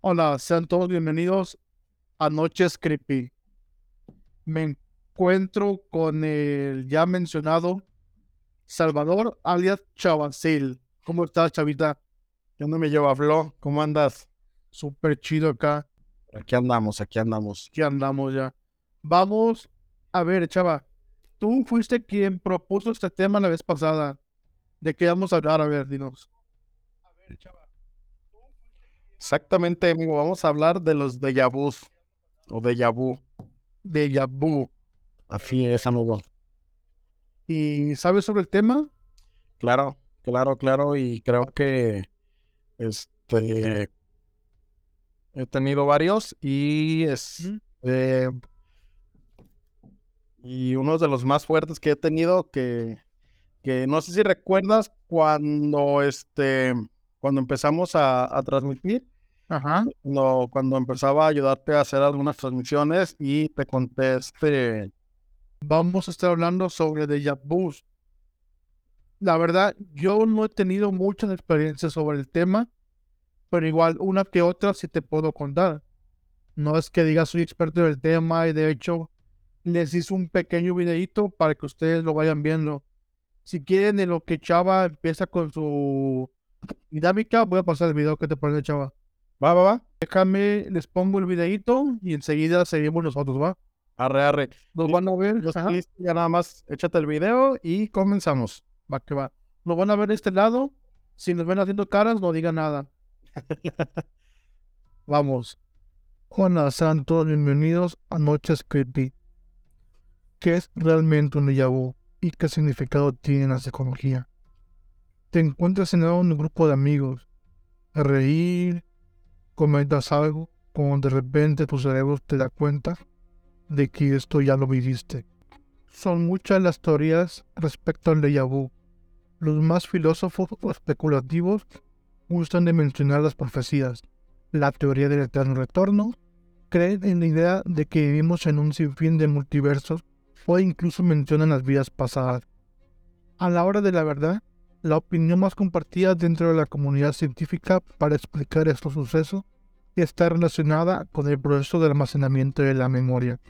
Hola, sean todos bienvenidos a Noches Creepy. Me encuentro con el ya mencionado Salvador alias Chavacil. ¿Cómo estás, chavita? ¿Qué onda me lleva, Flo? ¿Cómo andas? Súper chido acá. Aquí andamos, aquí andamos. Aquí andamos ya. Vamos a ver, chava. Tú fuiste quien propuso este tema la vez pasada. ¿De qué vamos a hablar? A ver, dinos. A ver, chava. Exactamente, amigo. Vamos a hablar de los déjà vus o déjà vu. Déjà vu. Así es, amigo. ¿Y sabes sobre el tema? Claro, claro, claro. Y creo que este he tenido varios y es eh, y uno de los más fuertes que he tenido que, que no sé si recuerdas cuando este cuando empezamos a, a transmitir Ajá. cuando empezaba a ayudarte a hacer algunas transmisiones y te conté este Vamos a estar hablando sobre déjà vus. La verdad, yo no he tenido mucha experiencia sobre el tema, pero igual una que otra sí te puedo contar. No es que diga soy experto en el tema y de hecho les hice un pequeño videito para que ustedes lo vayan viendo. Si quieren en lo que Chava empieza con su dinámica, voy a pasar el video que te parece Chava. va, va, va. Déjame, les pongo el videito y enseguida seguimos nosotros, ¿va? Arre, arre. Nos van a ver, listo, ya nada más échate el video y comenzamos. va que va. Nos van a ver de este lado. Si nos ven haciendo caras, no digan nada. Vamos. Hola, sean todos bienvenidos a Noches Creepy. ¿Qué es realmente un déjà vu y qué significado tiene en la psicología? Te encuentras en un grupo de amigos, a reír, comentas algo, cuando de repente tu cerebro te da cuenta de que esto ya lo viviste. Son muchas las teorías respecto al déjà vu. Los más filósofos o especulativos gustan de mencionar las profecías, la teoría del eterno retorno, creen en la idea de que vivimos en un sinfín de multiversos o incluso mencionan las vidas pasadas. A la hora de la verdad, la opinión más compartida dentro de la comunidad científica para explicar estos sucesos está relacionada con el proceso de almacenamiento de la memoria.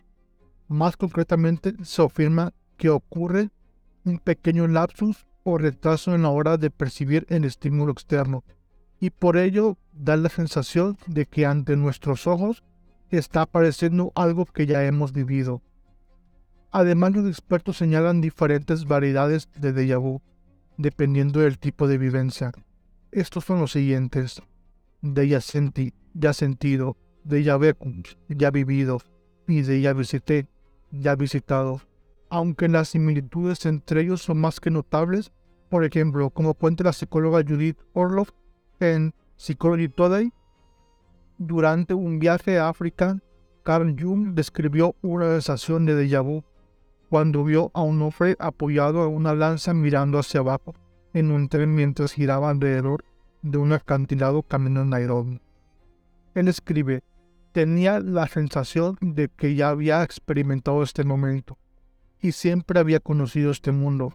Más concretamente, se afirma que ocurre un pequeño lapsus o retraso en la hora de percibir el estímulo externo, y por ello da la sensación de que ante nuestros ojos está apareciendo algo que ya hemos vivido. Además, los expertos señalan diferentes variedades de déjà vu, dependiendo del tipo de vivencia. Estos son los siguientes: déjà senti, ya sentido, déjà vu, ya vivido, y déjà visité, ya visitado. Aunque las similitudes entre ellos son más que notables, por ejemplo, como cuenta la psicóloga Judith Orloff en Psychology Today, durante un viaje a África, Carl Jung describió una sensación de déjà vu cuando vio a un hombre apoyado a una lanza mirando hacia abajo en un tren mientras giraba alrededor de un acantilado camino a Nairobi. Él escribe, tenía la sensación de que ya había experimentado este momento y siempre había conocido este mundo.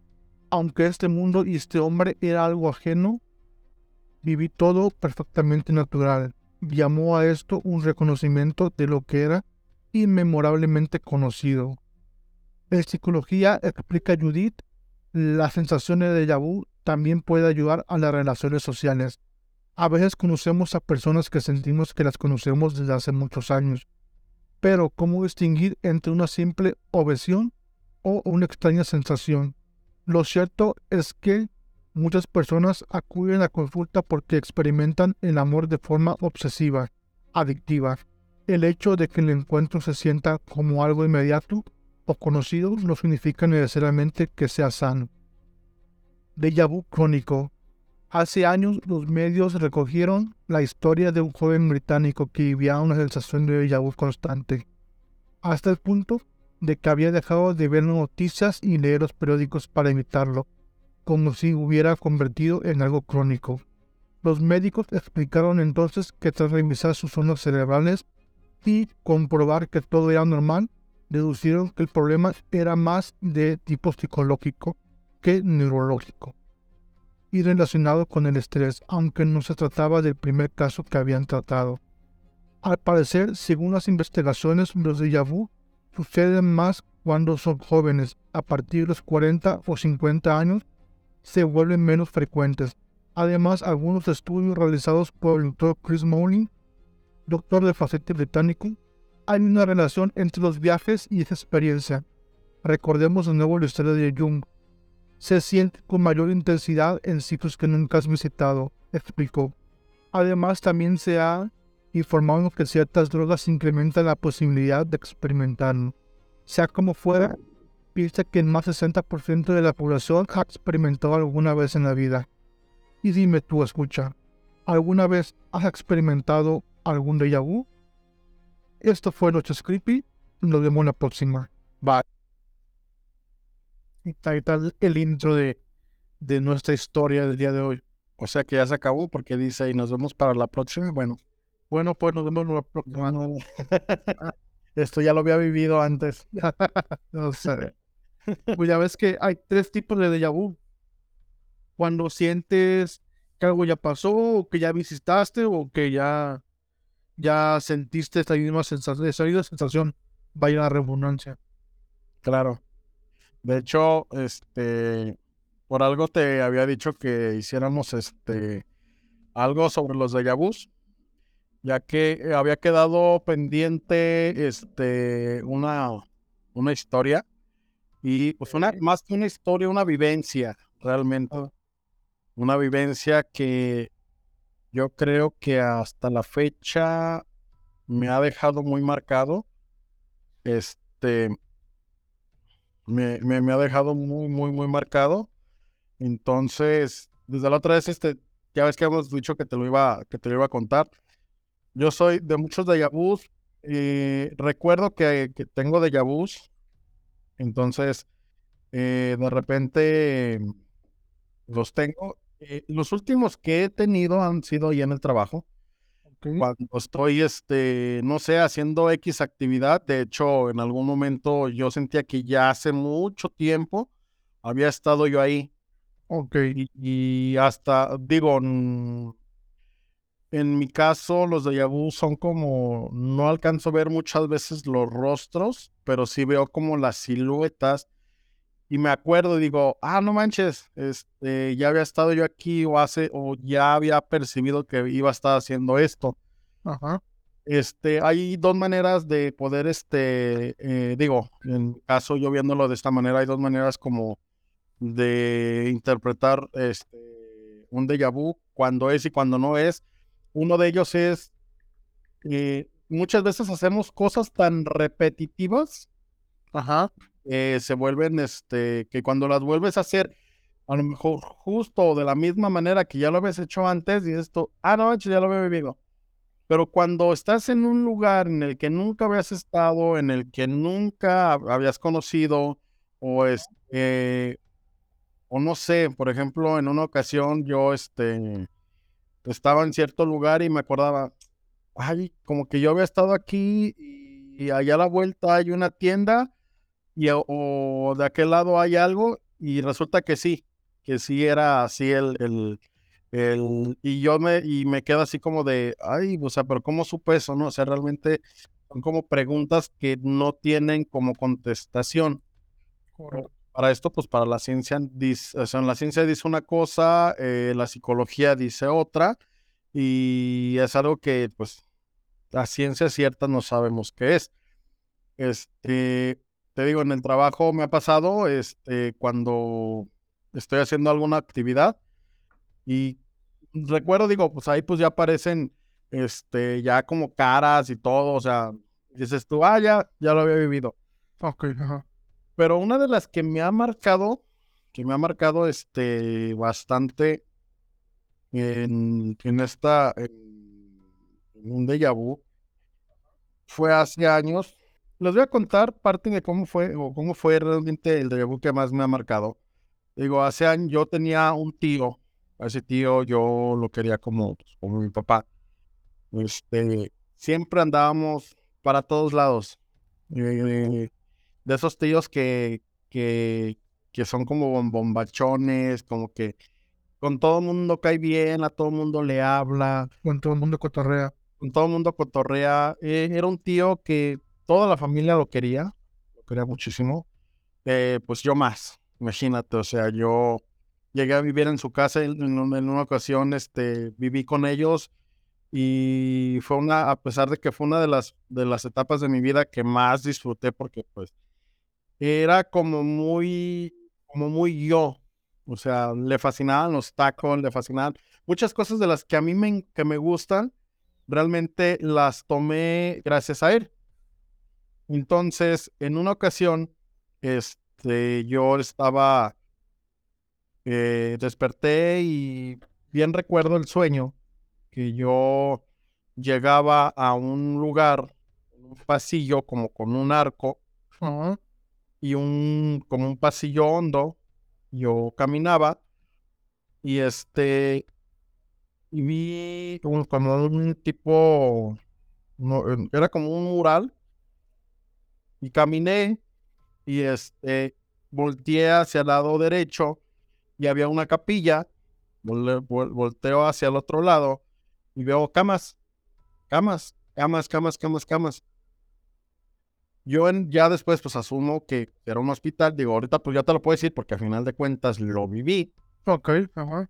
Aunque este mundo y este hombre era algo ajeno, viví todo perfectamente natural. Llamó a esto un reconocimiento de lo que era inmemorablemente conocido. En psicología, explica Judith, las sensaciones de déjà también puede ayudar a las relaciones sociales. A veces conocemos a personas que sentimos que las conocemos desde hace muchos años. Pero, ¿cómo distinguir entre una simple obsesión o una extraña sensación? Lo cierto es que muchas personas acuden a consulta porque experimentan el amor de forma obsesiva, adictiva. El hecho de que el encuentro se sienta como algo inmediato o conocido no significa necesariamente que sea sano. Déjà vu crónico. Hace años los medios recogieron la historia de un joven británico que vivía una sensación de déjà constante, hasta el punto de que había dejado de ver noticias y leer los periódicos para evitarlo. como si hubiera convertido en algo crónico. Los médicos explicaron entonces que tras revisar sus zonas cerebrales y comprobar que todo era normal, deducieron que el problema era más de tipo psicológico que neurológico y relacionado con el estrés, aunque no se trataba del primer caso que habían tratado. Al parecer, según las investigaciones, los déjà vu suceden más cuando son jóvenes. A partir de los 40 o 50 años, se vuelven menos frecuentes. Además, algunos estudios realizados por el doctor Chris Mowling, doctor de facete británico, hay una relación entre los viajes y esa experiencia. Recordemos de nuevo la historia de Jung. Se siente con mayor intensidad en sitios que nunca has visitado, explicó. Además, también se ha informado que ciertas drogas incrementan la posibilidad de experimentarlo. Sea como fuera, piensa que más del 60% de la población ha experimentado alguna vez en la vida. Y dime tú, escucha, ¿alguna vez has experimentado algún déjà vu? Esto fue Noches Creepy. Nos vemos la próxima. Bye. Y tal, el intro de, de nuestra historia del día de hoy. O sea que ya se acabó porque dice y nos vemos para la próxima. Bueno, bueno, pues nos vemos la próxima. Esto ya lo había vivido antes. no sé. Pues ya ves que hay tres tipos de déjà vu. Cuando sientes que algo ya pasó, o que ya visitaste, o que ya, ya sentiste esta misma sensación, esa misma sensación, vaya la redundancia. Claro. De hecho, este, por algo te había dicho que hiciéramos este algo sobre los déjà vus ya que eh, había quedado pendiente este, una, una historia y pues una, más que una historia, una vivencia realmente. Ah. Una vivencia que yo creo que hasta la fecha me ha dejado muy marcado. Este, me, me, ha dejado muy, muy, muy marcado. Entonces, desde la otra vez, este, ya ves que hemos dicho que te lo iba, que te lo iba a contar. Yo soy de muchos déjà vus y recuerdo que, tengo déjà vus. Entonces, eh, de repente los tengo. Eh, los últimos que he tenido han sido ahí en el trabajo. Cuando estoy, este, no sé, haciendo X actividad, de hecho, en algún momento yo sentía que ya hace mucho tiempo había estado yo ahí. Ok. Y, y hasta, digo, en mi caso, los de vu son como, no alcanzo a ver muchas veces los rostros, pero sí veo como las siluetas. Y me acuerdo y digo, ah, no manches, este, ya había estado yo aquí o hace, o ya había percibido que iba a estar haciendo esto. Ajá. Este, hay dos maneras de poder, este, eh, digo, en caso yo viéndolo de esta manera, hay dos maneras como de interpretar este, un déjà vu, cuando es y cuando no es. Uno de ellos es, eh, muchas veces hacemos cosas tan repetitivas, ajá, se vuelven, este, que cuando las vuelves a hacer, a lo mejor justo de la misma manera que ya lo habías hecho antes, y esto, ah, no, ya lo había vivido. Pero cuando estás en un lugar en el que nunca habías estado, en el que nunca habías conocido, o este, o no sé, por ejemplo, en una ocasión yo, este, estaba en cierto lugar y me acordaba, ay, como que yo había estado aquí y allá a la vuelta hay una tienda y o de aquel lado hay algo y resulta que sí, que sí era así el, el, el y yo me, y me quedo así como de, ay, o sea, pero ¿cómo supe eso? No, o sea, realmente son como preguntas que no tienen como contestación. Para esto, pues para la ciencia, dice, o sea, la ciencia dice una cosa, eh, la psicología dice otra, y es algo que, pues, la ciencia cierta no sabemos qué es. Este, te digo, en el trabajo me ha pasado, este, cuando estoy haciendo alguna actividad y recuerdo, digo, pues ahí pues ya aparecen, este, ya como caras y todo, o sea, dices tú, ah, ya, ya lo había vivido. Ok, ajá. Pero una de las que me ha marcado, que me ha marcado este bastante en, en esta, en, un déjà vu, fue hace años. Les voy a contar parte de cómo fue, o cómo fue realmente el vu que más me ha marcado. digo, hace años yo tenía un tío, a ese tío yo lo quería como, pues, como mi papá. Este, siempre andábamos para todos lados. Eh, de esos tíos que, que, que son como bombachones, como que con todo el mundo cae bien, a todo el mundo le habla. Con todo el mundo cotorrea. Con todo el mundo cotorrea. Eh, era un tío que toda la familia lo quería, lo quería muchísimo. Eh, pues yo más, imagínate, o sea, yo llegué a vivir en su casa en, en una ocasión, este, viví con ellos y fue una, a pesar de que fue una de las, de las etapas de mi vida que más disfruté porque pues era como muy, como muy yo, o sea, le fascinaban los tacos, le fascinaban muchas cosas de las que a mí me, que me gustan, realmente las tomé gracias a él. Entonces, en una ocasión, este, yo estaba, eh, desperté y bien recuerdo el sueño que yo llegaba a un lugar, un pasillo como con un arco y un como un pasillo hondo. Yo caminaba y este y vi un, como un tipo, no, era como un mural y caminé y este volteé hacia el lado derecho y había una capilla. volteo hacia el otro lado y veo camas, camas, camas, camas, camas, camas. Yo en, ya después pues asumo que era un hospital, digo, ahorita pues ya te lo puedo decir porque al final de cuentas lo viví. Ok, ajá.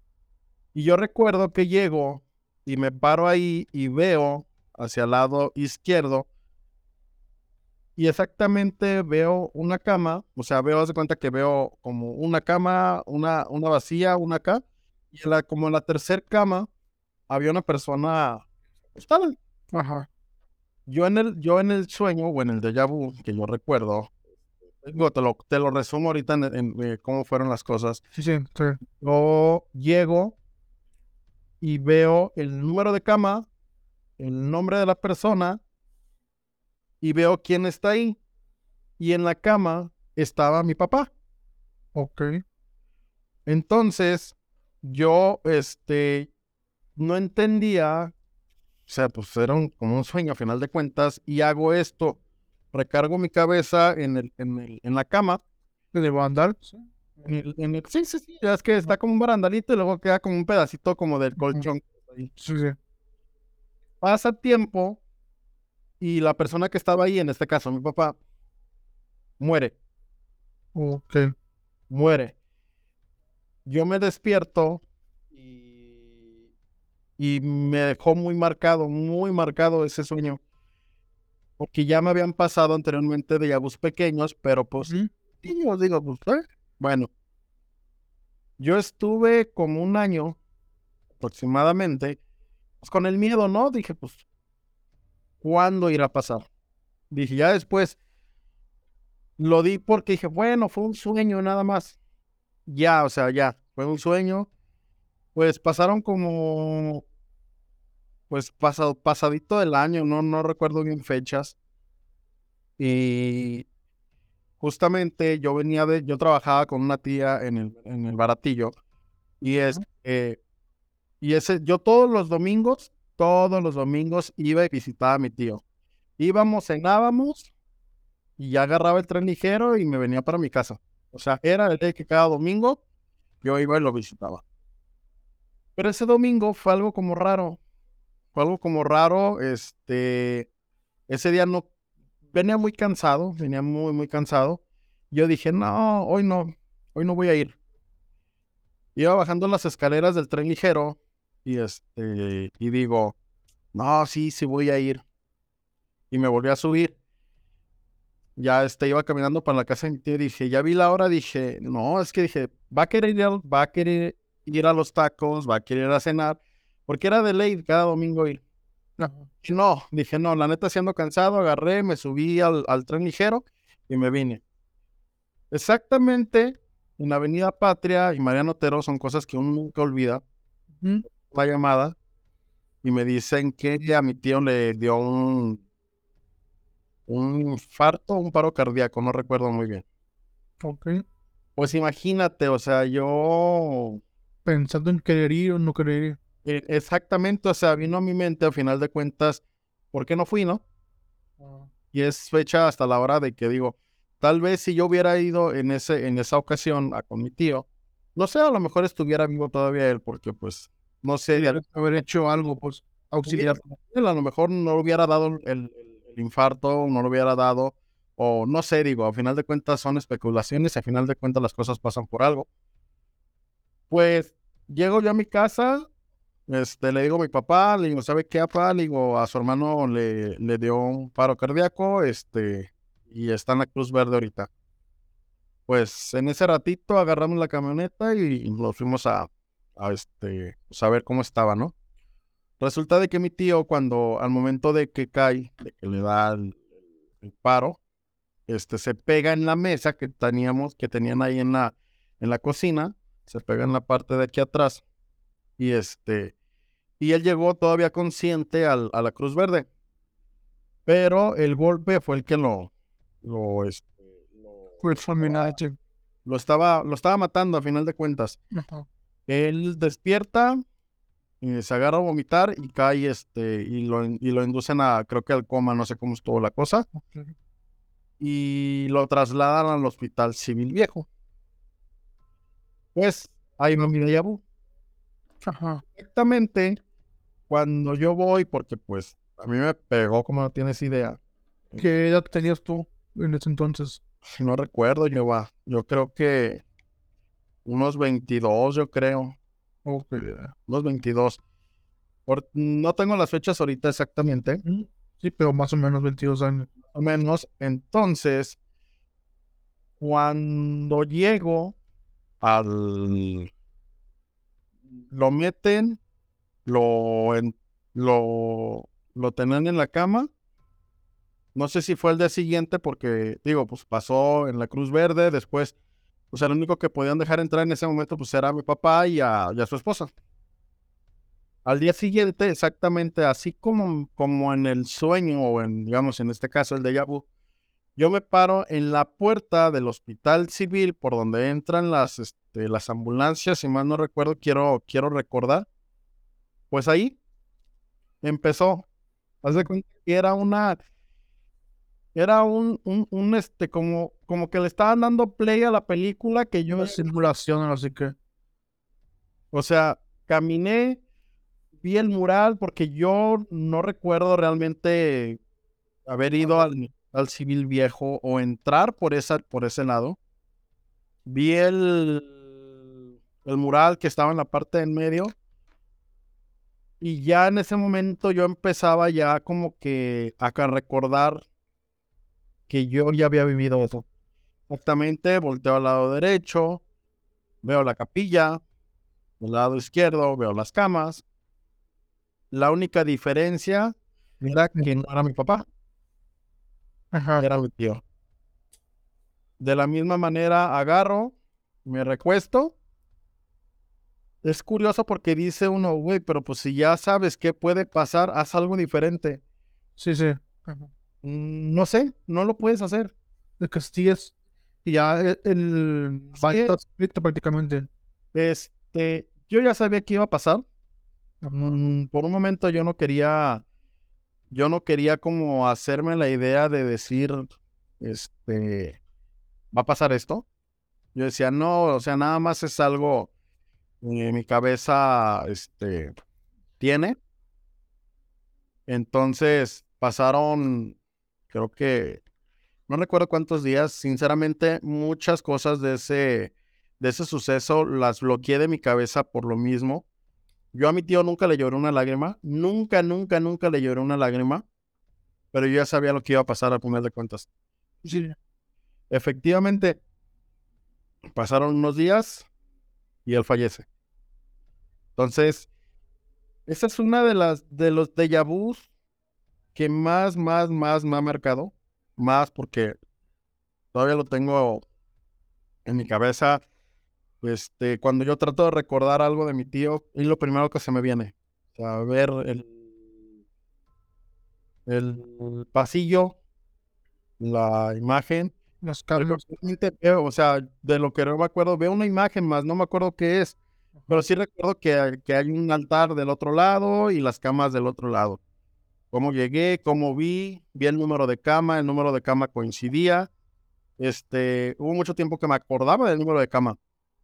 Y yo recuerdo que llego y me paro ahí y veo hacia el lado izquierdo y exactamente veo una cama, o sea, veo, de cuenta que veo como una cama, una, una vacía, una acá, y la, como en la tercera cama había una persona acostada. Ajá. Yo en el, yo en el sueño o en el déjà vu que yo recuerdo, te lo, te lo resumo ahorita en, eh, cómo fueron las cosas. Sí, sí, sí. Yo llego y veo el número de cama, el nombre de la persona y veo quién está ahí. Y en la cama estaba mi papá. Ok. Entonces, yo, este, no entendía, o sea, pues era como un sueño a final de cuentas, y hago esto, recargo mi cabeza en, el, en, el, en la cama. ¿En el barandal? En el, en el, sí, sí, sí, ya es que está como un barandalito y luego queda como un pedacito como del colchón. Sí, sí. Pasa tiempo y la persona que estaba ahí, en este caso mi papá, muere. Ok. Muere. Yo me despierto y me dejó muy marcado, muy marcado ese sueño. Porque ya me habían pasado anteriormente de yabús pequeños, pero pues, niños, digo, pues, ¿eh? bueno. Yo estuve como un año aproximadamente, pues con el miedo, ¿no? Dije, pues, ¿cuándo irá a pasar? Dije, ya después lo di porque dije, bueno, fue un sueño nada más. Ya, o sea, ya, fue un sueño. Pues pasaron como pues pasado, pasadito del año, no, no recuerdo bien fechas. Y justamente yo venía de, yo trabajaba con una tía en el, en el baratillo. Y es, y ese, yo todos los domingos, todos los domingos iba y visitaba a mi tío. Íbamos, cenábamos y ya agarraba el tren ligero y me venía para mi casa. O sea, era el día que cada domingo yo iba y lo visitaba. Pero ese domingo fue algo como raro fue algo como raro. Este, ese día no, venía muy cansado, venía muy, muy cansado. Yo dije, no, hoy no, hoy no voy a ir. Iba bajando las escaleras del tren ligero y este, y digo, no, sí, sí voy a ir. Y me volví a subir. Ya este, iba caminando para la casa y dije, ya vi la hora, dije, no, es que dije, va a querer ir, va a querer ir a los tacos, va a querer ir a cenar porque era de ley cada domingo ir. No, dije, no, la neta siendo cansado, agarré, me subí al, tren ligero y me vine. Exactamente en Avenida Patria y Mariano Otero son cosas que uno nunca olvida. La llamada y me dicen que a mi tío le dio un, un infarto, un paro cardíaco, no recuerdo muy bien. Ok. Pues imagínate, o sea, yo Pensando en querer ir o no querer ir. eh, exactamente, o sea, vino a mi mente a final de cuentas, ¿por qué no fui, no? Y es fecha hasta la hora de que digo, tal vez si yo hubiera ido en ese, en esa ocasión a, con mi tío, no sé, a lo mejor estuviera vivo todavía él, porque pues, no sé, a, Haber hecho algo, pues, auxiliar. a lo mejor no le hubiera dado el, el- el infarto, no lo hubiera dado, o no sé, digo, a final de cuentas son especulaciones, y a final de cuentas las cosas pasan por algo. Pues llego yo a mi casa, este, le digo a mi papá, le digo, ¿sabe qué, papá? Le digo, a su hermano le, le dio un paro cardíaco, este, y está en la Cruz Verde ahorita. Pues en ese ratito agarramos la camioneta y nos fuimos a, a este, saber cómo estaba, ¿no? Resulta de que mi tío, cuando al momento de que cae, de que le da el, el paro, este, se pega en la mesa que teníamos, que tenían ahí en la, en la cocina, se pega en la parte de aquí atrás, y este, y él llegó todavía consciente al- a la Cruz Verde, pero el golpe fue el que lo, lo, este, lo, lo estaba, lo estaba matando a final de cuentas. Ajá. Él despierta, y se agarra a vomitar y cae, este, y lo, y lo inducen a, creo que al coma, no sé cómo estuvo la cosa, y lo trasladan al hospital civil viejo. Pues, ahí va mi. Ajá. Exactamente cuando yo voy, porque pues a mí me pegó como no tienes idea. ¿Qué edad tenías tú en ese entonces? No recuerdo, yo va. Yo creo que unos 22, yo creo. Ok. Unos 22. Por- no tengo las fechas ahorita exactamente. Mm, Sí, pero más o menos 22 años. más o menos. Entonces, cuando llego al... Lo meten, lo, en- lo, lo tenían en la cama. No sé si fue el día siguiente porque, digo, pues pasó en la Cruz Verde, después, pues el único que podían dejar entrar en ese momento, pues era mi papá y a, a su esposa. Al día siguiente, exactamente así como, como en el sueño, o en, digamos, en este caso el déjà vu, yo me paro en la puerta del hospital civil por donde entran las, este, las ambulancias, si mal no recuerdo, quiero, quiero recordar. Pues ahí empezó. Haz de cuenta que era una, era un, un, un, este, como, como que le estaban dando play a la película que yo, Una simulación, así que. o sea, caminé, vi el mural porque yo no recuerdo realmente haber ido al, al civil viejo o entrar por, esa, por ese lado. Vi el, el mural que estaba en la parte en medio. Y ya en ese momento yo empezaba ya como que a recordar que yo ya había vivido eso. Exactamente, volteo al lado derecho, veo la capilla, del lado izquierdo veo las camas. La única diferencia era que no era mi papá, Ajá. era mi tío. De la misma manera agarro, me recuesto. Es curioso porque dice uno, güey, pero pues si ya sabes qué puede pasar, haz algo diferente. Sí, sí. Ajá. Mm, No sé, no lo puedes hacer. De que sí es. Y ya el, el Sí. baile está escrito prácticamente. Este, yo ya sabía que iba a pasar. Mm, por un momento yo no quería, yo no quería como hacerme la idea de decir, este, va a pasar esto. Yo decía, no, o sea, nada más es algo mi cabeza, este, tiene. Entonces pasaron, creo que, no recuerdo cuántos días, sinceramente, muchas cosas de ese, de ese suceso las bloqueé de mi cabeza por lo mismo. Yo a mi tío nunca le lloré una lágrima, nunca, nunca, nunca le lloré una lágrima, pero yo ya sabía lo que iba a pasar al final de cuentas. Sí. Efectivamente, pasaron unos días y él fallece. Entonces, esa es una de las de los déjà vus que más, más, más me ha marcado. Más porque todavía lo tengo en mi cabeza. Este, cuando yo trato de recordar algo de mi tío, es lo primero que se me viene. O sea, ver el, el pasillo, la imagen. Realmente veo, o sea, de lo que no me acuerdo, veo una imagen más, no me acuerdo qué es, pero sí recuerdo que, que hay un altar del otro lado y las camas del otro lado. Cómo llegué, cómo vi, vi el número de cama, el número de cama coincidía. Este, hubo mucho tiempo que me acordaba del número de cama.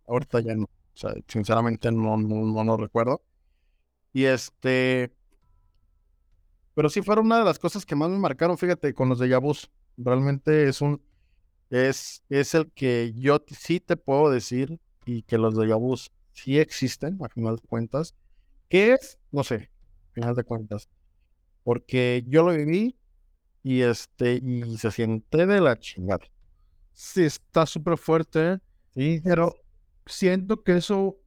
Ahorita ya no. O sea, sinceramente no, no, no lo recuerdo. Y este, pero sí fueron una de las cosas que más me marcaron, fíjate, con los de vus. Realmente es un, es, es el que yo sí te puedo decir y que los de sí existen, a final de cuentas. ¿Qué es? No sé, a final de cuentas. Porque yo lo viví y este, y se siente de la chingada. Sí, está súper fuerte, ¿eh? Sí, pero siento que eso,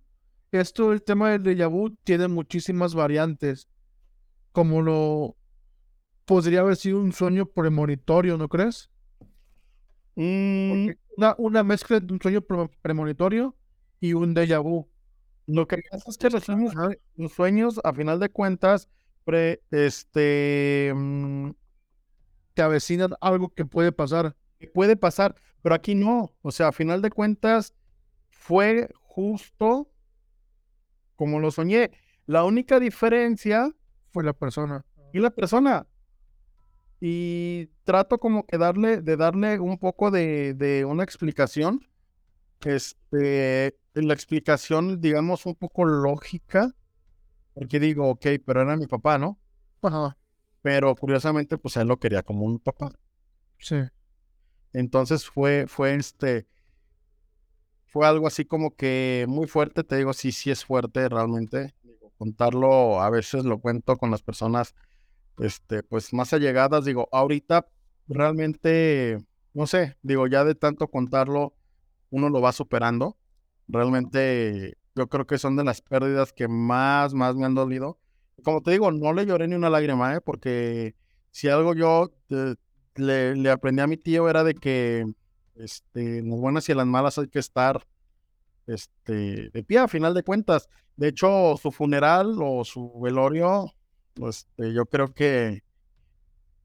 esto, el tema del déjà vu, tiene muchísimas variantes. Como lo podría haber sido un sueño premonitorio, ¿no crees? Mm, una, una mezcla de un sueño pre- premonitorio y un déjà vu. Lo que pasa es que los sueños, los sueños, a final de cuentas, este, mm, Te avecinan algo que puede pasar. puede pasar, pero aquí no. O sea, a final de cuentas, fue justo como lo soñé. La única diferencia Fue la persona. y la persona. Y trato como que darle, de darle un poco de, de una explicación. Este, la explicación, digamos, un poco lógica. Porque digo, ok, pero era mi papá, ¿no? Ajá, Pero curiosamente, pues él lo quería como un papá. sí. Entonces fue, fue este, fue algo así como que muy fuerte, te digo, sí, sí es fuerte realmente. Digo, contarlo, a veces lo cuento con las personas, este, pues más allegadas, digo, ahorita realmente, no sé, digo, ya de tanto contarlo, uno lo va superando. Realmente yo creo que son de las pérdidas que más, más me han dolido. Como te digo, no le lloré ni una lágrima, ¿eh? Porque si algo yo eh, le, aprendí a mi tío era de que este, las buenas y las malas hay que estar este, de pie a final de cuentas. De hecho, su funeral o su velorio, este, yo creo que,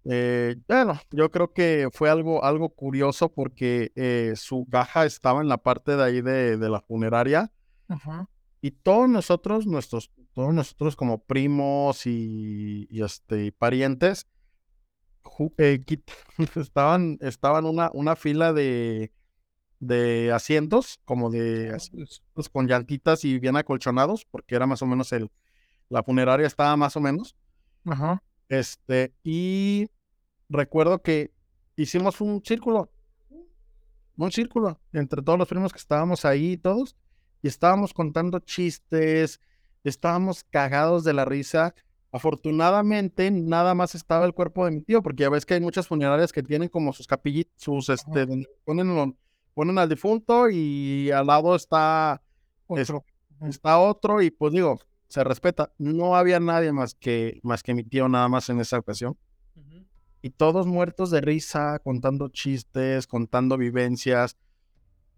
eh, bueno, yo creo que fue algo, algo curioso porque eh, su caja estaba en la parte de ahí de, de la funeraria Y todos nosotros, nuestros, todos nosotros como primos y, y, este, y parientes, eh, estaban, estaban una, una fila de, de asientos, como de asientos con llantitas y bien acolchonados, porque era más o menos el, la funeraria estaba más o menos. Ajá. Este, y recuerdo que hicimos un círculo, un círculo entre todos los primos que estábamos ahí todos, y estábamos contando chistes, estábamos cagados de la risa. Afortunadamente, nada más estaba el cuerpo de mi tío, porque ya ves que hay muchas funerarias que tienen como sus capillitas, sus, este, ponen, lo- ponen al difunto y al lado está Otro. está otro y pues digo, se respeta. No había nadie más que, más que mi tío nada más en esa ocasión. Y todos muertos de risa, contando chistes, contando vivencias,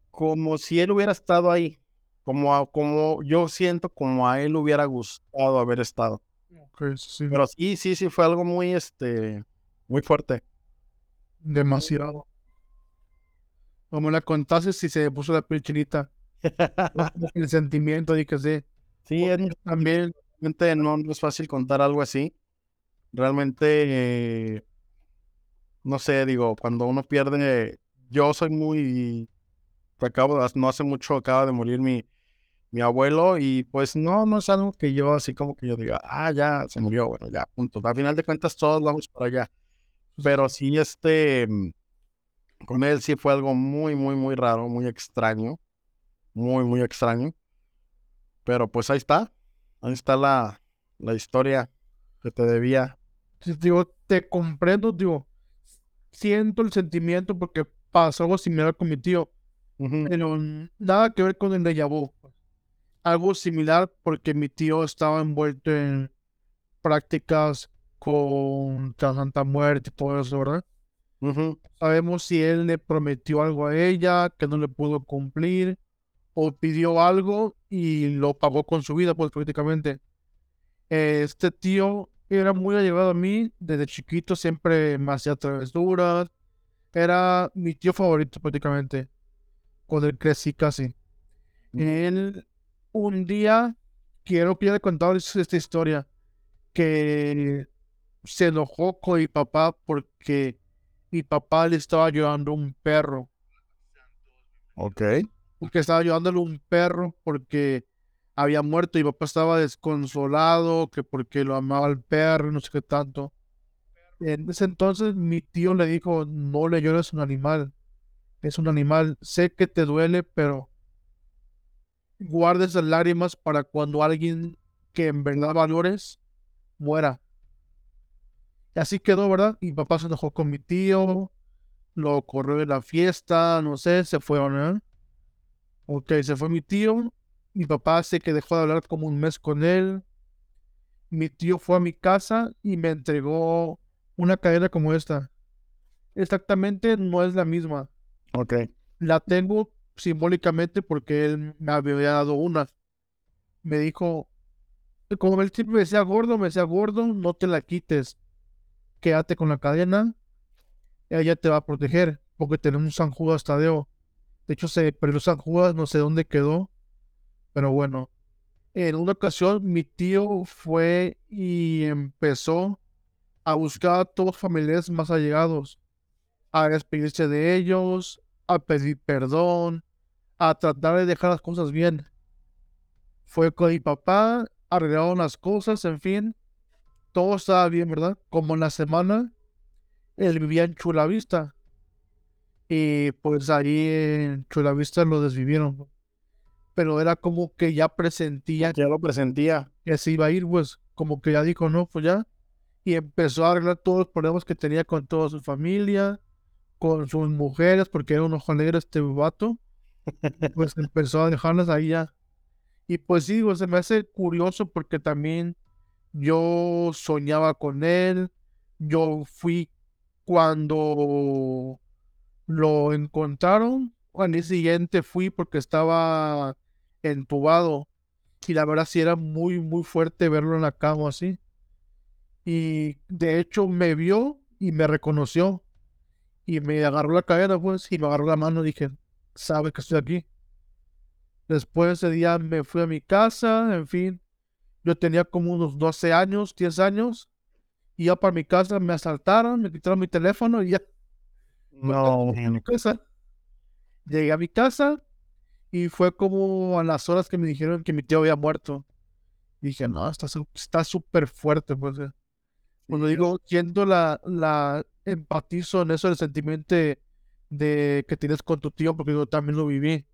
como si él hubiera estado ahí, como, a- como yo siento como a él hubiera gustado haber estado. Ok, sí. Pero sí, sí, sí, fue algo muy, este, muy fuerte. Demasiado. Como la contaste si se puso la piel chinita. El sentimiento de que sí. Sí, También, realmente no, no es fácil contar algo así. Realmente, eh, no sé, digo, cuando uno pierde, yo soy muy, acabo no hace mucho acaba de morir mi, mi abuelo y pues no, no es algo que yo así como que yo diga, ah, ya se murió, bueno, ya, punto. Al final de cuentas todos vamos para allá. Pero sí, este, mm, con él sí fue algo muy, muy, muy raro, muy extraño, muy, muy extraño. Pero pues ahí está, ahí está la, la historia que te debía. sí, digo, te comprendo, digo, siento el sentimiento porque pasó algo similar con mi tío, pero nada que ver con el déjà vu. Algo similar porque mi tío estaba envuelto en prácticas con la Santa Muerte y todo eso, ¿verdad? Sabemos si él le prometió algo a ella que no le pudo cumplir o pidió algo y lo pagó con su vida, pues prácticamente. Este tío era muy allegado a mí, desde chiquito siempre me hacía travesuras, era mi tío favorito prácticamente. Con él crecí casi. Él, un día, quiero que le contado esta historia, que se enojó con mi papá porque mi papá le estaba ayudando un perro. Ok. Porque estaba ayudándole un perro porque había muerto y mi papá estaba desconsolado, que porque lo amaba el perro, no sé qué tanto. En ese entonces mi tío le dijo, no le llores un animal, es un animal, sé que te duele, pero guardes las lágrimas para cuando alguien que en verdad valores muera. Y así quedó, ¿verdad? Y papá se enojó con mi tío, lo corrió de la fiesta, no sé, se fue, ¿no? Ok, se fue mi tío. Mi papá sé que dejó de hablar como un mes con él. Mi tío fue a mi casa y me entregó una cadena como esta. Exactamente no es la misma. Ok. La tengo simbólicamente porque él me había dado una. Me dijo, como el tipo me decía gordo, me decía gordo, no te la quites. Quédate con la cadena. Ella te va a proteger porque tenemos un San Judas Tadeo. De hecho, se perdió San Judas, no sé dónde quedó. Pero bueno, en una ocasión mi tío fue y empezó a buscar a todos los familiares más allegados, a despedirse de ellos, a pedir perdón, a tratar de dejar las cosas bien. Fue con mi papá, arreglaron las cosas, en fin, todo estaba bien, ¿verdad? Como en la semana, él vivía en Chulavista. Y pues ahí en Chulavista lo desvivieron. Pero era como que ya presentía. Ya lo presentía. Que se iba a ir, pues como que ya dijo, no, pues ya y empezó a arreglar todos los problemas que tenía con toda su familia, con sus mujeres, porque era un ojo negro este vato. Pues empezó a dejarlas ahí ya. Y pues sí, se me hace curioso porque también yo soñaba con él. Yo fui cuando lo encontraron. Al día siguiente fui porque estaba entubado. Y la verdad sí era muy, muy fuerte verlo en la cama así y de hecho me vio y me reconoció y me agarró la cadena pues y me agarró la mano y dije, sabe que estoy aquí. Después de ese día me fui a mi casa, en fin, yo tenía como unos 12 años, 10 años, y ya para mi casa me asaltaron, me quitaron mi teléfono y ya. No, mi casa. Llegué a mi casa y fue como a las horas que me dijeron que mi tío había muerto. dije, no, está súper fuerte, pues. Eh". Cuando digo, siento la, la empatizo en eso, el sentimiento de, que tienes con tu tío, porque yo también lo viví.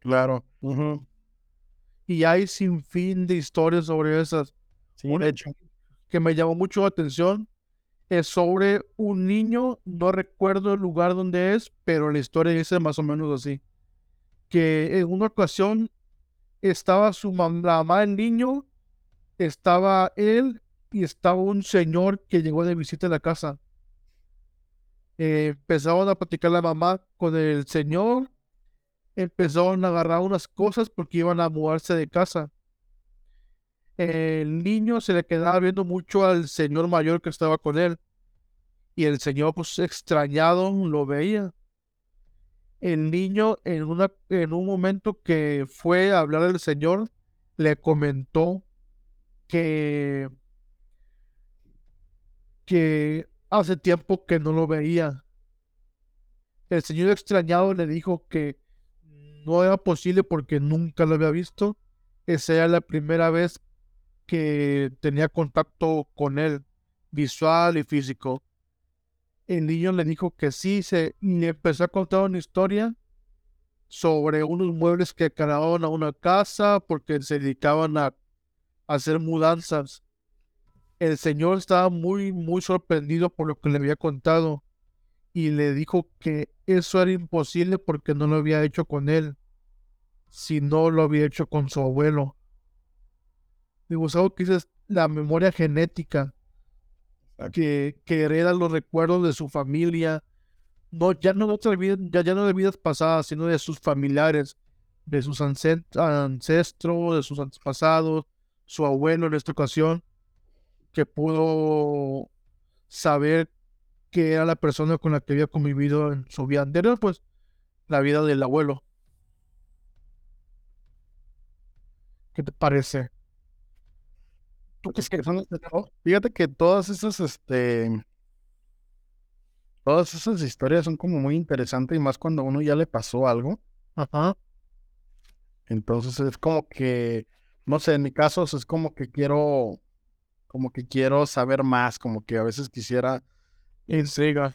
Claro. Y hay sin fin de historias sobre esas. Un hecho. Que me llamó mucho la atención es sobre un niño, no recuerdo el lugar donde es, pero la historia dice más o menos así. Que en una ocasión estaba su mamá, la mamá del niño, estaba él y estaba un señor que llegó de visita a la casa. Eh, empezaron a platicar la mamá con el señor, empezaron a agarrar unas cosas porque iban a mudarse de casa. El niño se le quedaba viendo mucho al señor mayor que estaba con él. Y el señor, pues extrañado, lo veía. El niño, en, una, en un momento que fue a hablar al señor, le comentó que que hace tiempo que no lo veía. El señor extrañado le dijo que no era posible porque nunca lo había visto. Esa era la primera vez que tenía contacto con él, visual y físico. El niño le dijo que sí, se, y empezó a contar una historia sobre unos muebles que cargaban a una casa porque se dedicaban a hacer mudanzas el señor estaba muy, muy sorprendido por lo que le había contado y le dijo que eso era imposible porque no lo había hecho con él, sino lo había hecho con su abuelo. Digo, algo que es la memoria genética, que, que hereda los recuerdos de su familia, no, ya no de vida, ya, ya no de vidas pasadas, sino de sus familiares, de sus ancestros, de sus antepasados, su abuelo en esta ocasión que pudo saber que era la persona con la que había convivido en su vida anterior, pues la vida del abuelo. ¿Qué te parece? Es que son, fíjate que todas esas, este, todas esas historias son como muy interesantes y más cuando uno ya le pasó algo. Ajá. Entonces es como que, no sé, en mi caso es como que quiero, como que quiero saber más, como que a veces quisiera. Intriga.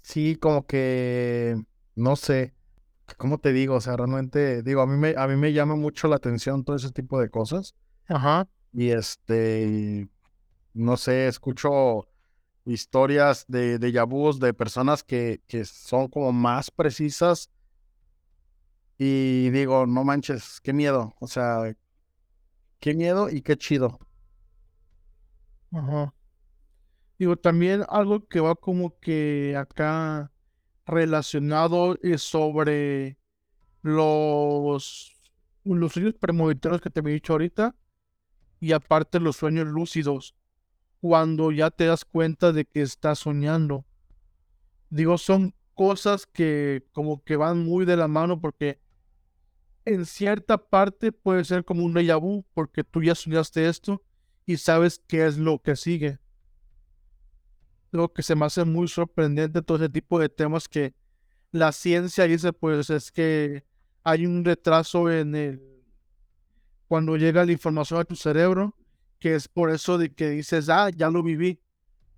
Sí, como que, no sé, ¿cómo te digo? O sea, realmente, digo, a mí me, a mí me llama mucho la atención todo ese tipo de cosas. Ajá. Y este, no sé, escucho historias de, de yabús de personas que, que son como más precisas y digo, no manches, qué miedo. O sea, qué miedo y qué chido. Ajá. Digo, también algo que va como que acá relacionado es sobre los, los sueños premonitorios que te he dicho ahorita y aparte los sueños lúcidos cuando ya te das cuenta de que estás soñando. Digo, son cosas que como que van muy de la mano porque en cierta parte puede ser como un déjà vu porque tú ya soñaste esto y sabes qué es lo que sigue. Lo que se me hace muy sorprendente todo ese tipo de temas que la ciencia dice pues es que hay un retraso en el cuando llega la información a tu cerebro, que es por eso de que dices, ah, ya lo viví,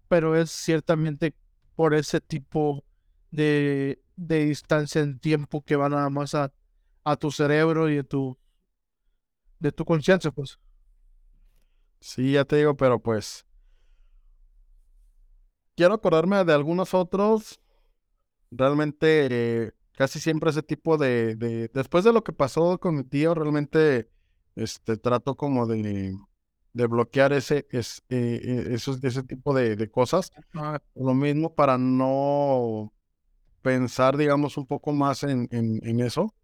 pero es ciertamente por ese tipo de, de distancia en tiempo que va nada más a, a tu cerebro y de tu, de tu conciencia, pues. Sí, ya te digo, pero pues quiero acordarme de algunos otros. Realmente, eh, casi siempre ese tipo de, de, después de lo que pasó con mi tío, realmente, este, trato como de, de bloquear ese, es, eh, eh, esos, ese tipo de, de cosas. Ah, Lo mismo para no pensar, digamos, un poco más en, en, en eso.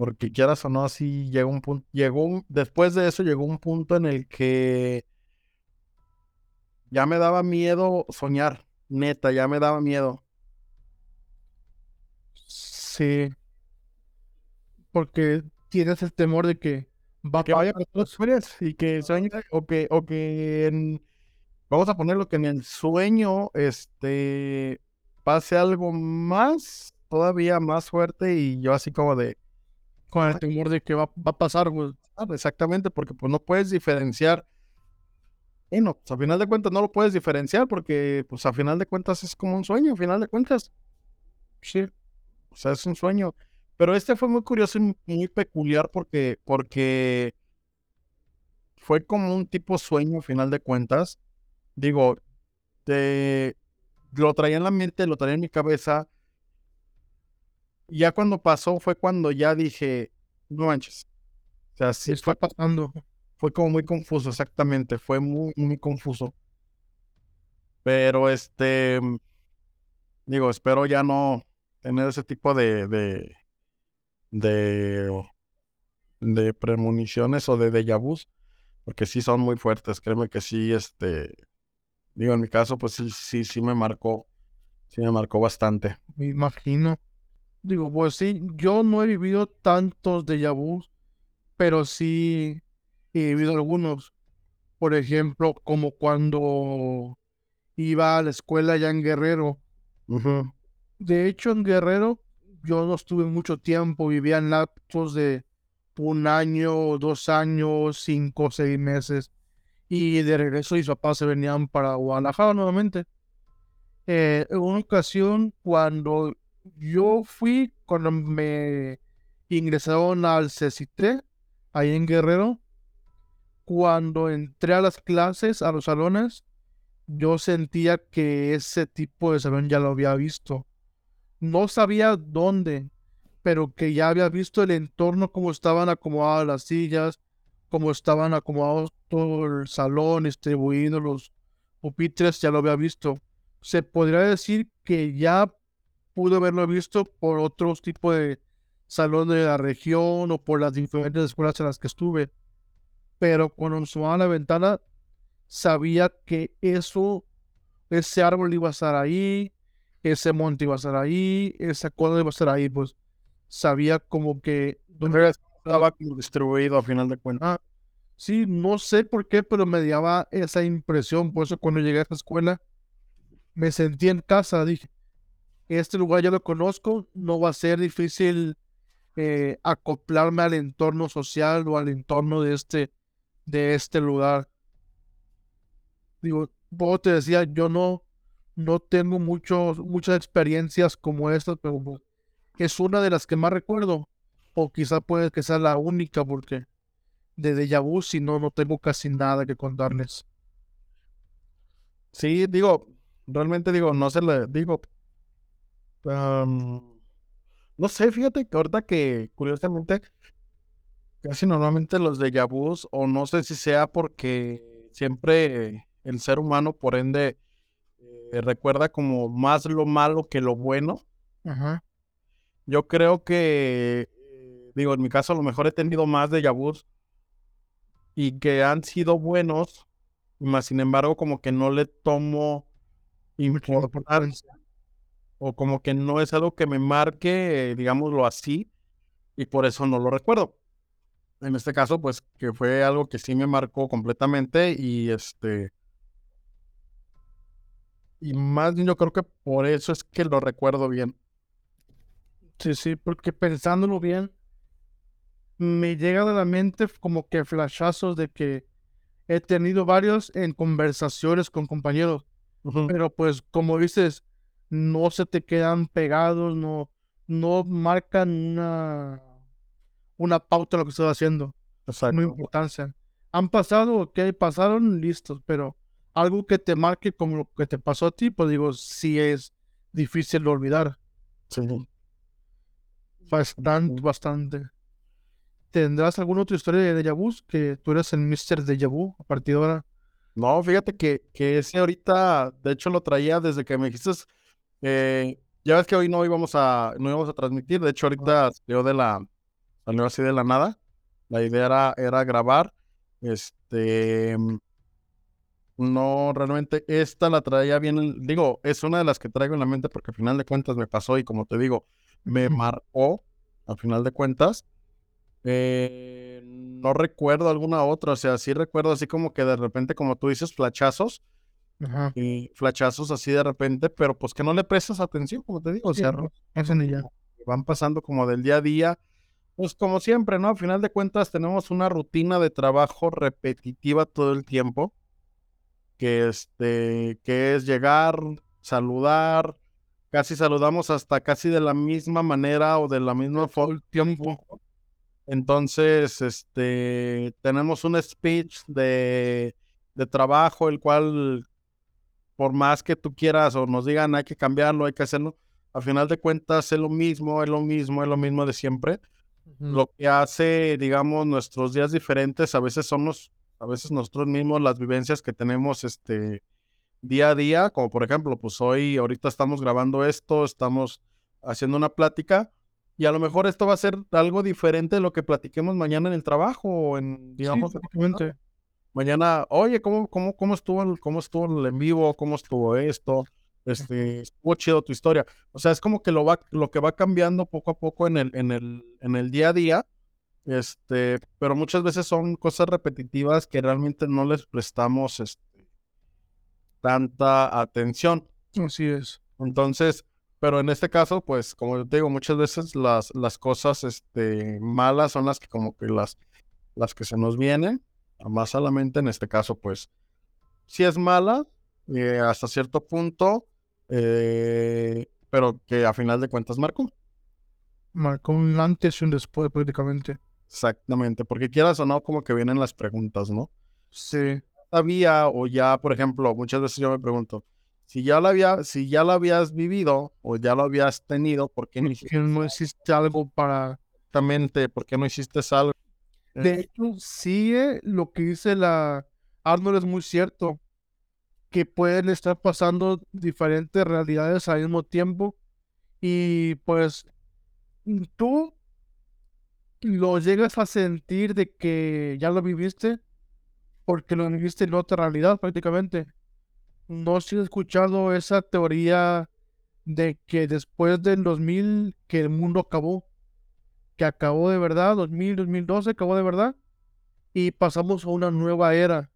Porque quieras o no, así llegó un punto, llegó un, después de eso llegó un punto en el que ya me daba miedo soñar, neta, ya me daba miedo. sí, porque tienes el temor de que va a Que vaya otras historias y que sueñe, o que, o que en- vamos a ponerlo que en el sueño, este, pase algo más, todavía más fuerte y yo así como de, con el temor de que va, va a pasar, pues. ah, exactamente, porque pues no puedes diferenciar. Bueno, pues a final de cuentas no lo puedes diferenciar porque pues a final de cuentas es como un sueño, a final de cuentas. Sí, o sea, es un sueño. Pero este fue muy curioso y muy peculiar porque, porque fue como un tipo sueño a final de cuentas. Digo, te- lo traía en la mente, lo traía en mi cabeza. Ya cuando pasó fue cuando ya dije, no manches. O sea, sí ¿Qué está fue, pasando? fue como muy confuso, exactamente. Fue muy, muy confuso. Pero este, digo, espero ya no tener ese tipo de, de, de, de premoniciones o de déjà vus, porque sí son muy fuertes. Créeme que sí, este, digo, en mi caso, pues sí, sí, sí me marcó, sí me marcó bastante. Me imagino. Digo, pues sí, yo no he vivido tantos déjà vus, pero sí he vivido algunos. Por ejemplo, como cuando iba a la escuela ya en Guerrero. De hecho, en Guerrero yo no estuve mucho tiempo, vivía en lapsos de un año, dos años, cinco, seis meses. Y de regreso mis papás se venían para Guadalajara nuevamente. Eh, en una ocasión, cuando yo fui, cuando me ingresaron al CECITE, ahí en Guerrero, cuando entré a las clases, a los salones, yo sentía que ese tipo de salón ya lo había visto. No sabía dónde, pero que ya había visto el entorno, cómo estaban acomodadas las sillas, cómo estaban acomodados todo el salón, distribuidos los pupitres, ya lo había visto. Se podría decir que ya pude haberlo visto por otros tipos de salones de la región o por las diferentes escuelas en las que estuve. Pero cuando me asomaba a la ventana, sabía que eso ese árbol iba a estar ahí, ese monte iba a estar ahí, esa cosa iba a estar ahí, pues sabía como que estaba distribuido a final de cuentas. Ah, sí, no sé por qué, pero me daba esa impresión. Por eso cuando llegué a esa escuela, me sentí en casa. Dije, este lugar ya lo conozco, no va a ser difícil eh, acoplarme al entorno social o al entorno de este, de este lugar. Digo, vos te decía, yo no, no tengo muchos, muchas experiencias como estas, pero es una de las que más recuerdo. O quizá puede que sea la única, porque de déjà vu, si no, no tengo casi nada que contarles. Sí, digo, realmente digo, no se le digo. No sé, fíjate que ahorita que curiosamente casi normalmente los déjà vus, o no sé si sea porque siempre el ser humano, por ende, eh, recuerda como más lo malo que lo bueno. Ajá. Yo creo que, eh, digo, en mi caso a lo mejor he tenido más de vus y que han sido buenos, más sin embargo como que no le tomo importancia o como que no es algo que me marque, digámoslo así, y por eso no lo recuerdo. En este caso, pues que fue algo que sí me marcó completamente y este... Y más bien yo creo que por eso es que lo recuerdo bien. Sí, sí, porque pensándolo bien, me llega a la mente como que flashazos de que he tenido varios en conversaciones con compañeros, pero pues como dices, no se te quedan pegados, no, no marcan una, una pauta de lo que estás haciendo. Exacto. Muy importancia. Han pasado, ok, pasaron, listos, pero algo que te marque como lo que te pasó a ti, pues digo, sí es difícil de olvidar. Sí. Bastante, bastante. ¿Tendrás alguna otra historia de Deja Vu? Que tú eres el Mr. Deja Vu a partir de ahora. No, fíjate que, que ese ahorita, de hecho lo traía desde que me dijiste, eh, ya ves que hoy no íbamos a, no íbamos a transmitir, de hecho ahorita salió de la, salió así de la nada. La idea era, era grabar, este, no, realmente esta la traía bien, digo, es una de las que traigo en la mente porque al final de cuentas me pasó y como te digo, me marcó, al final de cuentas. Eh, no recuerdo alguna otra, o sea, sí recuerdo así como que de repente, como tú dices, flachazos. Y flachazos así de repente, pero pues que no le prestas atención, como te digo, o sea, van pasando como del día a día. Pues como siempre, ¿no? Al final de cuentas tenemos una rutina de trabajo repetitiva todo el tiempo, que, este, que es llegar, saludar, casi saludamos hasta casi de la misma manera o de la misma forma. Entonces, este, tenemos un speech de, de trabajo, el cual, por más que tú quieras o nos digan hay que cambiarlo, hay que hacerlo, al final de cuentas es lo mismo, es lo mismo, es lo mismo de siempre. Lo que hace, digamos, nuestros días diferentes, a veces somos, a veces nosotros mismos, las vivencias que tenemos, este, día a día, como por ejemplo, pues hoy, ahorita estamos grabando esto, estamos haciendo una plática y a lo mejor esto va a ser algo diferente de lo que platiquemos mañana en el trabajo o en, digamos, mañana, oye, ¿cómo, cómo, cómo, estuvo el, ¿cómo estuvo el en vivo? ¿Cómo estuvo esto? Este, estuvo chido tu historia. O sea, es como que lo, va, lo que va cambiando poco a poco en el, en el, en el día a día. Este, pero muchas veces son cosas repetitivas que realmente no les prestamos este, tanta atención. Así es. Entonces, pero en este caso, pues, como te digo, muchas veces las, las cosas este, malas son las que como que las, las que se nos vienen más a la mente. En este caso, pues, si es mala eh, hasta cierto punto, eh, pero que a final de cuentas marcó. Marcó un antes y un después prácticamente. Exactamente, porque quieras o no, como que vienen las preguntas, ¿no? Sí sabía o ya, por ejemplo, muchas veces yo me pregunto, si ya lo había, si ya lo habías vivido o ya lo habías tenido, ¿por qué no hiciste, algo para exactamente, por qué no hiciste algo? De eh. hecho, sigue lo que dice la Arnold es muy cierto, que pueden estar pasando diferentes realidades al mismo tiempo y pues tú lo llegas a sentir de que ya lo viviste porque lo viviste en otra realidad prácticamente. no sé si has escuchado esa teoría de que después del 2000 que el mundo acabó, que acabó de verdad, 2000, 2012 acabó de verdad, y pasamos a una nueva era.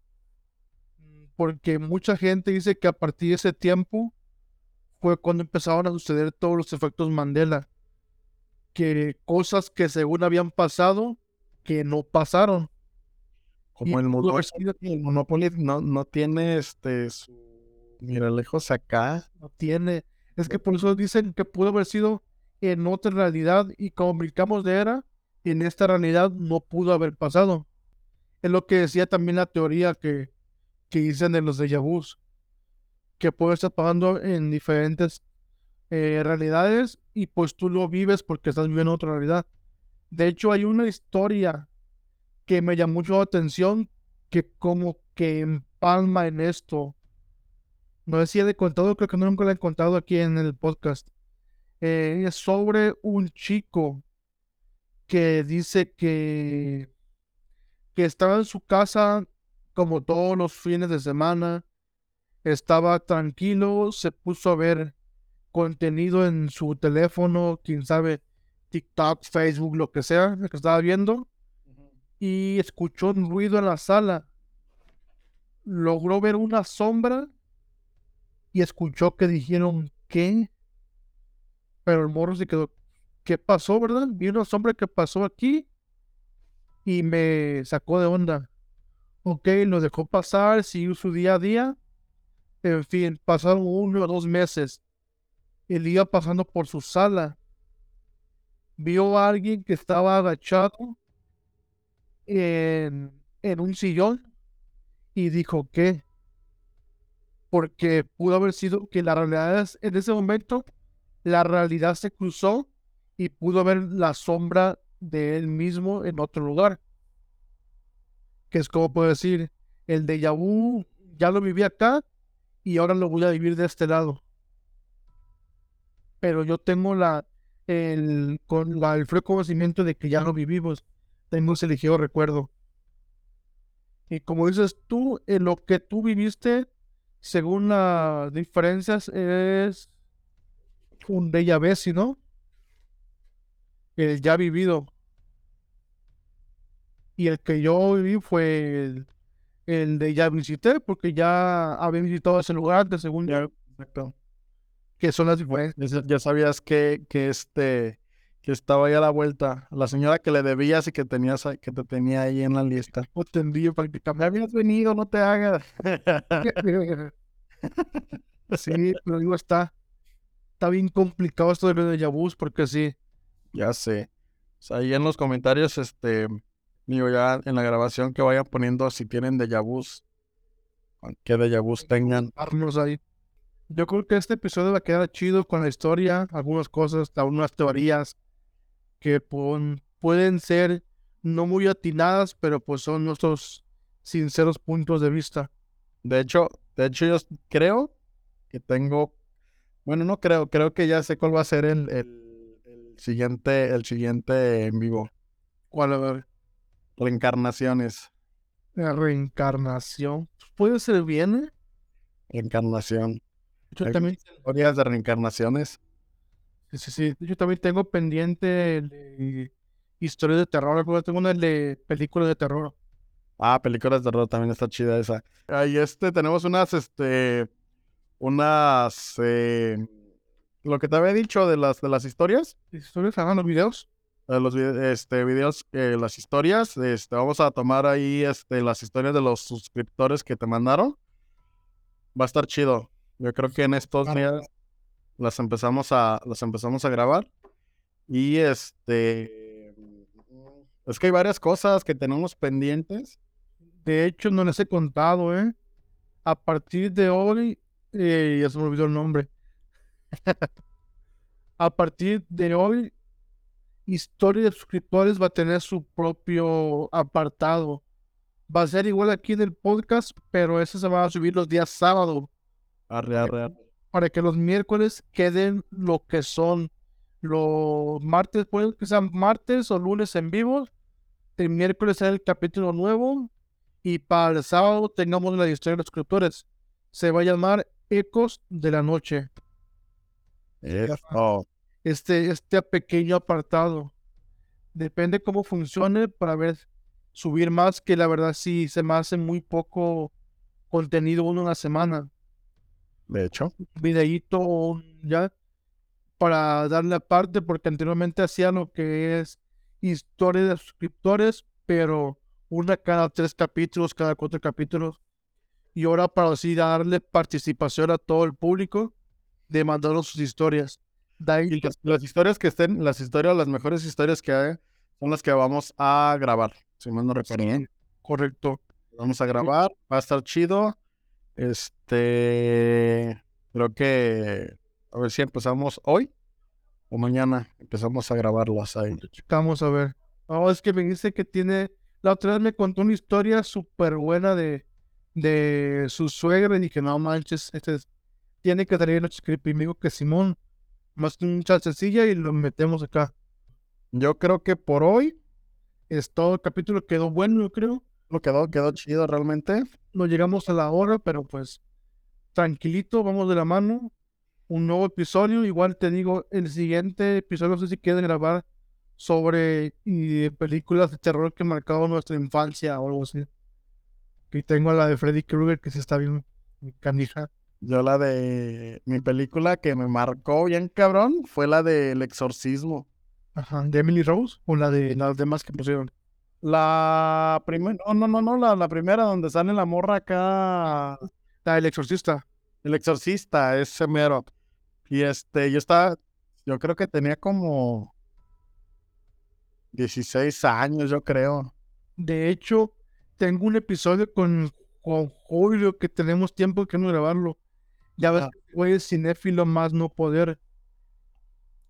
Porque mucha gente dice que a partir de ese tiempo fue cuando empezaron a suceder todos los efectos Mandela. Que cosas que según habían pasado, que no pasaron. Como el Monopoly, no, no tiene este su mira lejos acá. No tiene. Es que por eso dicen que pudo haber sido en otra realidad y como brincamos de era, en esta realidad no pudo haber pasado. Es lo que decía también la teoría que, que dicen de los de vus, que puede estar pasando en diferentes eh, realidades y pues tú lo vives porque estás viviendo otra realidad. De hecho, hay una historia que me llamó mucho la atención que como que empalma en esto. No sé si he contado, creo que nunca lo he contado aquí en el podcast. Eh, es sobre un chico que dice que, que estaba en su casa como todos los fines de semana, estaba tranquilo, se puso a ver contenido en su teléfono, quién sabe, TikTok, Facebook, lo que sea, que estaba viendo, y escuchó un ruido en la sala. Logró ver una sombra y escuchó que dijeron, ¿qué? Pero el morro se quedó, ¿qué pasó, verdad? Vi una sombra que pasó aquí y me sacó de onda. Ok, lo dejó pasar, siguió su día a día. En fin, pasaron uno o dos meses. Él iba pasando por su sala vio a alguien que estaba agachado en, un sillón y dijo que porque pudo haber sido que la realidad en ese momento la realidad se cruzó y pudo ver la sombra de él mismo en otro lugar que es como puedo decir el de vu ya lo viví acá y ahora lo voy a vivir de este lado pero yo tengo la el, con el fresco conocimiento de que ya lo vivimos, tengo ese ligero recuerdo. Y como dices tú, en lo que tú viviste, según las diferencias, es un déjà vu, ¿no? El ya vivido. Y el que yo viví fue el, el de ya visité, porque ya había visitado ese lugar de según ya. Exacto que son las diferencias. Ya sabías que, que este que estaba ahí a la vuelta, la señora que le debías y que tenías que te tenía ahí en la lista. O te envío prácticamente. Habías venido, no te hagas. sí, pero digo, está, está bien complicado esto de los Yabús, porque sí. Ya sé. ahí en los comentarios, este, digo, ya en la grabación que vayan poniendo si tienen de Yabús, qué de Yabús tengan. ahí. Yo creo que este episodio va a quedar chido con la historia, algunas cosas, algunas teorías que pueden ser no muy atinadas, pero pues son nuestros sinceros puntos de vista. De hecho, de hecho yo creo que tengo, bueno, no creo, creo que ya sé cuál va a ser el, el, siguiente, el siguiente en vivo. ¿Cuál? A ver. Reencarnaciones. La reencarnación. Puede ser bien. Reencarnación. Yo también. Historias de reencarnaciones. Sí, sí, sí. Yo también tengo pendiente de historias de terror. Tengo una de películas de terror. Ah, películas de terror también está chida esa. Ahí este, tenemos unas, este, unas, eh, lo que te había dicho de las, de las historias. ¿Historias? Ah, los videos. los este, videos, eh, las historias. Este, vamos a tomar ahí, este, las historias de los suscriptores que te mandaron. Va a estar chido. Yo creo que en estos días las empezamos a, las empezamos a grabar. Y este es que hay varias cosas que tenemos pendientes. De hecho, no les he contado, ¿eh? A partir de hoy, eh, ya se me olvidó el nombre. a partir de hoy, Historia de Suscriptores va a tener su propio apartado. Va a ser igual aquí en el podcast, pero ese se va a subir los días sábados. Para que los miércoles queden lo que son los martes, puede que sean martes o lunes en vivo. El miércoles sea el capítulo nuevo. Y para el sábado tengamos la historia de los suscriptores. Se va a llamar Ecos de la Noche. Este, este pequeño apartado. Depende cómo funcione para ver subir más, que la verdad sí se me hace muy poco contenido uno en la semana. De hecho. Un videíto o un- ya para darle aparte, porque anteriormente hacía lo que es historia de suscriptores, pero una cada tres capítulos, cada cuatro capítulos. Y ahora para así darle participación a todo el público de mandarnos sus historias. Y las, las historias que estén, las historias, las mejores historias que hay, son las que vamos a grabar. Si mal no recuerdo. correcto. Vamos a grabar, va a estar chido. Este, creo que, a ver si empezamos hoy o mañana. Empezamos a grabarlas ahí. Vamos a ver. No, es que me dice que tiene. La otra vez me contó una historia súper buena de, de su suegra y dije, no manches, este es- tiene que. Y me dijo que Simón, más que un chancecilla y lo metemos acá. Yo creo que por hoy Es todo el capítulo quedó bueno, yo creo. lo quedó, quedó chido realmente. No llegamos a la hora, pero pues tranquilito, vamos de la mano. Un nuevo episodio. Igual te digo, el siguiente episodio, no sé si quieren grabar sobre y, películas de terror que marcaron nuestra infancia o algo así. Que tengo la de Freddy Krueger, que se está bien canija. Yo la de mi película que me marcó bien cabrón fue la del exorcismo. Ajá, de Emily Rose o la de las demás que pusieron. La primera, no, no, no, no, la, la primera donde sale la morra acá, La del exorcista. el exorcista, ese mero. Y este, yo estaba, yo creo que tenía como 16 años, yo creo. De hecho, tengo un episodio con, con Julio que tenemos tiempo que no grabarlo. Ya ves, Ah. güey es cinéfilo más no poder.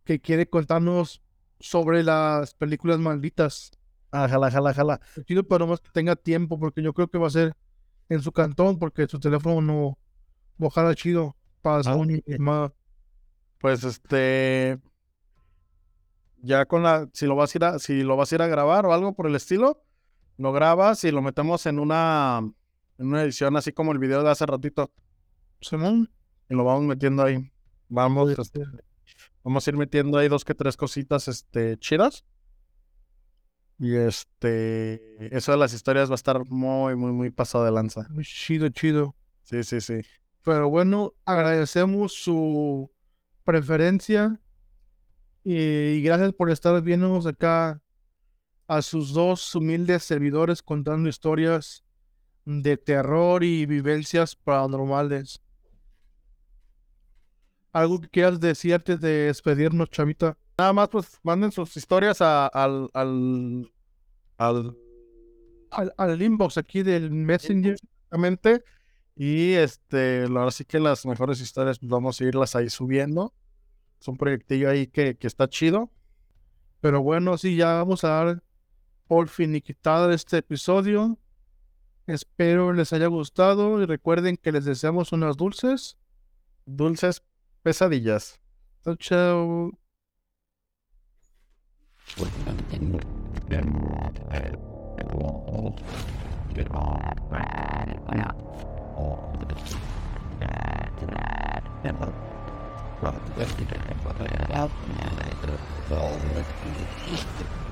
Que quiere contarnos sobre las películas malditas. Ah, jala, jala, jala. Chido, pero más que tenga tiempo, porque yo creo que va a ser en su cantón, porque su teléfono no, no jala chido para Ah, una ok. llamada. Pues este, ya con la, si lo vas a ir a, si lo vas a ir a grabar o algo por el estilo, lo grabas y lo metemos en una, en una edición así como el video de hace ratito Simón, y lo vamos metiendo ahí. Vamos, este, vamos a ir metiendo ahí dos que tres cositas, este, chidas. Y este, eso de las historias va a estar muy, muy, muy pasado de lanza. muy chido, chido. Sí, sí, sí. Pero bueno, agradecemos su preferencia y, y gracias por estar viéndonos acá a sus dos humildes servidores contando historias de terror y vivencias paranormales. ¿Algo que quieras decir antes de despedirnos, chavita? Nada más, pues, manden sus historias a- al, al, al Al, al inbox aquí del Messenger. Y este, ahora sí que las mejores historias pues, vamos a irlas ahí subiendo. Es un proyectillo ahí que, que está chido. Pero bueno, sí, ya vamos a dar por finiquitada este episodio. Espero les haya gustado y recuerden que les deseamos unas dulces. Dulces pesadillas. Chao, chao. Well,